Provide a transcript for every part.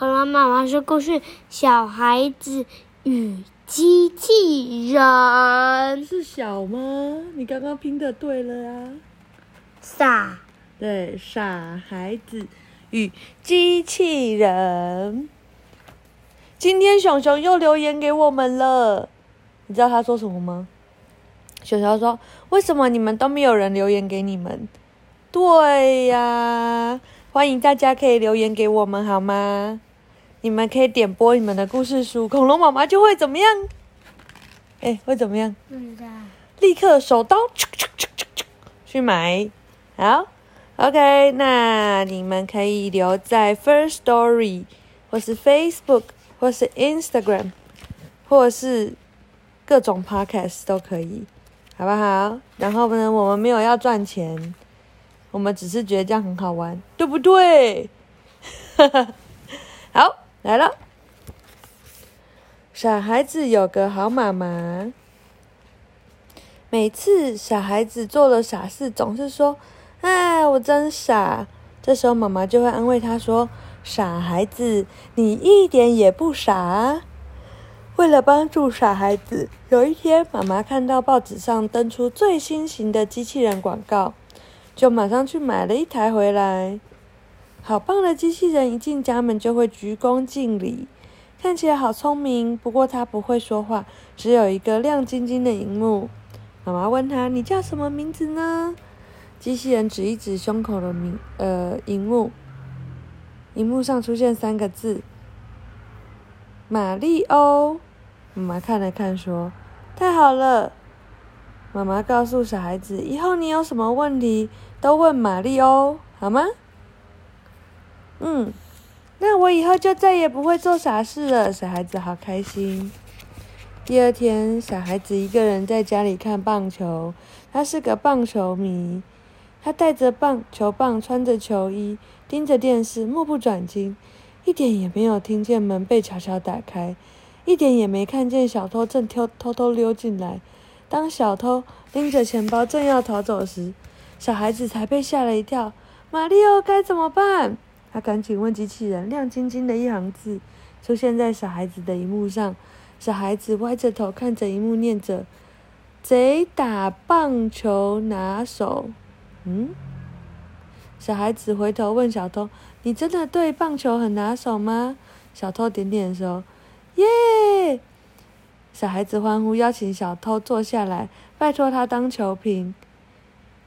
恐龙妈妈说故事：小孩子与机器人。是小吗？你刚刚拼的对了啊。傻。对，傻孩子与机器人。今天熊熊又留言给我们了，你知道他说什么吗？熊熊说：“为什么你们都没有人留言给你们？”对呀，欢迎大家可以留言给我们好吗？你们可以点播你们的故事书，恐龙妈妈就会怎么样？哎，会怎么样？立刻手刀去买，好。OK，那你们可以留在 First Story，或是 Facebook，或是 Instagram，或是各种 Podcast 都可以，好不好？然后呢，我们没有要赚钱，我们只是觉得这样很好玩，对不对？好，来了。傻孩子有个好妈妈，每次傻孩子做了傻事，总是说。哎，我真傻。这时候妈妈就会安慰他说：“傻孩子，你一点也不傻。”为了帮助傻孩子，有一天妈妈看到报纸上登出最新型的机器人广告，就马上去买了一台回来。好棒的机器人，一进家门就会鞠躬敬礼，看起来好聪明。不过他不会说话，只有一个亮晶晶的荧幕。妈妈问他：“你叫什么名字呢？”机器人指一指胸口的名，呃，荧幕，荧幕上出现三个字：“玛丽欧。”妈妈看了看，说：“太好了。”妈妈告诉小孩子：“以后你有什么问题，都问玛丽欧，好吗？”嗯，那我以后就再也不会做傻事了。小孩子好开心。第二天，小孩子一个人在家里看棒球，他是个棒球迷。他带着棒球棒，穿着球衣，盯着电视，目不转睛，一点也没有听见门被悄悄打开，一点也没看见小偷正偷偷偷溜进来。当小偷拎着钱包正要逃走时，小孩子才被吓了一跳。玛丽欧该怎么办？他赶紧问机器人，亮晶晶的一行字出现在小孩子的荧幕上。小孩子歪着头看着荧幕，念着：“贼打棒球拿手。”嗯，小孩子回头问小偷：“你真的对棒球很拿手吗？”小偷点点头，耶！小孩子欢呼，邀请小偷坐下来，拜托他当球评，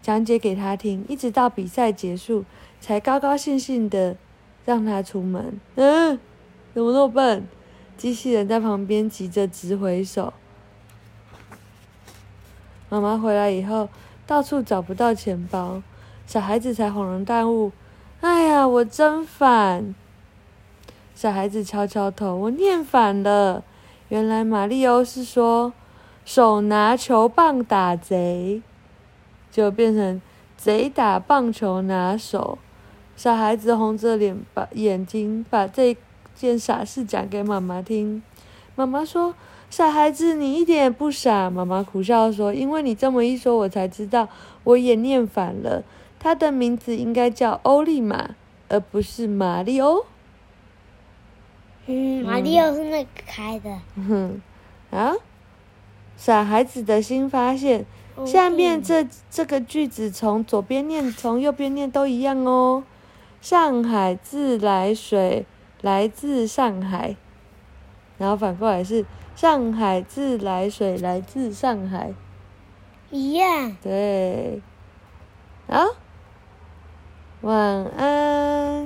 讲解给他听，一直到比赛结束，才高高兴兴的让他出门。嗯，怎么那么笨？机器人在旁边急着直挥手。妈妈回来以后。到处找不到钱包，小孩子才恍然大悟。哎呀，我真烦！小孩子敲敲头，我念反了。原来玛丽欧是说手拿球棒打贼，就变成贼打棒球拿手。小孩子红着脸把眼睛把这件傻事讲给妈妈听。妈妈说。傻孩子，你一点也不傻。妈妈苦笑说：“因为你这么一说，我才知道我也念反了。他的名字应该叫欧利玛，而不是玛丽欧。”嗯，玛丽欧是那个开的。嗯，啊，傻孩子的新发现。下面这这个句子从左边念，从右边念都一样哦。上海自来水来自上海，然后反过来是。上海自来水来自上海，一样。对，好，晚安。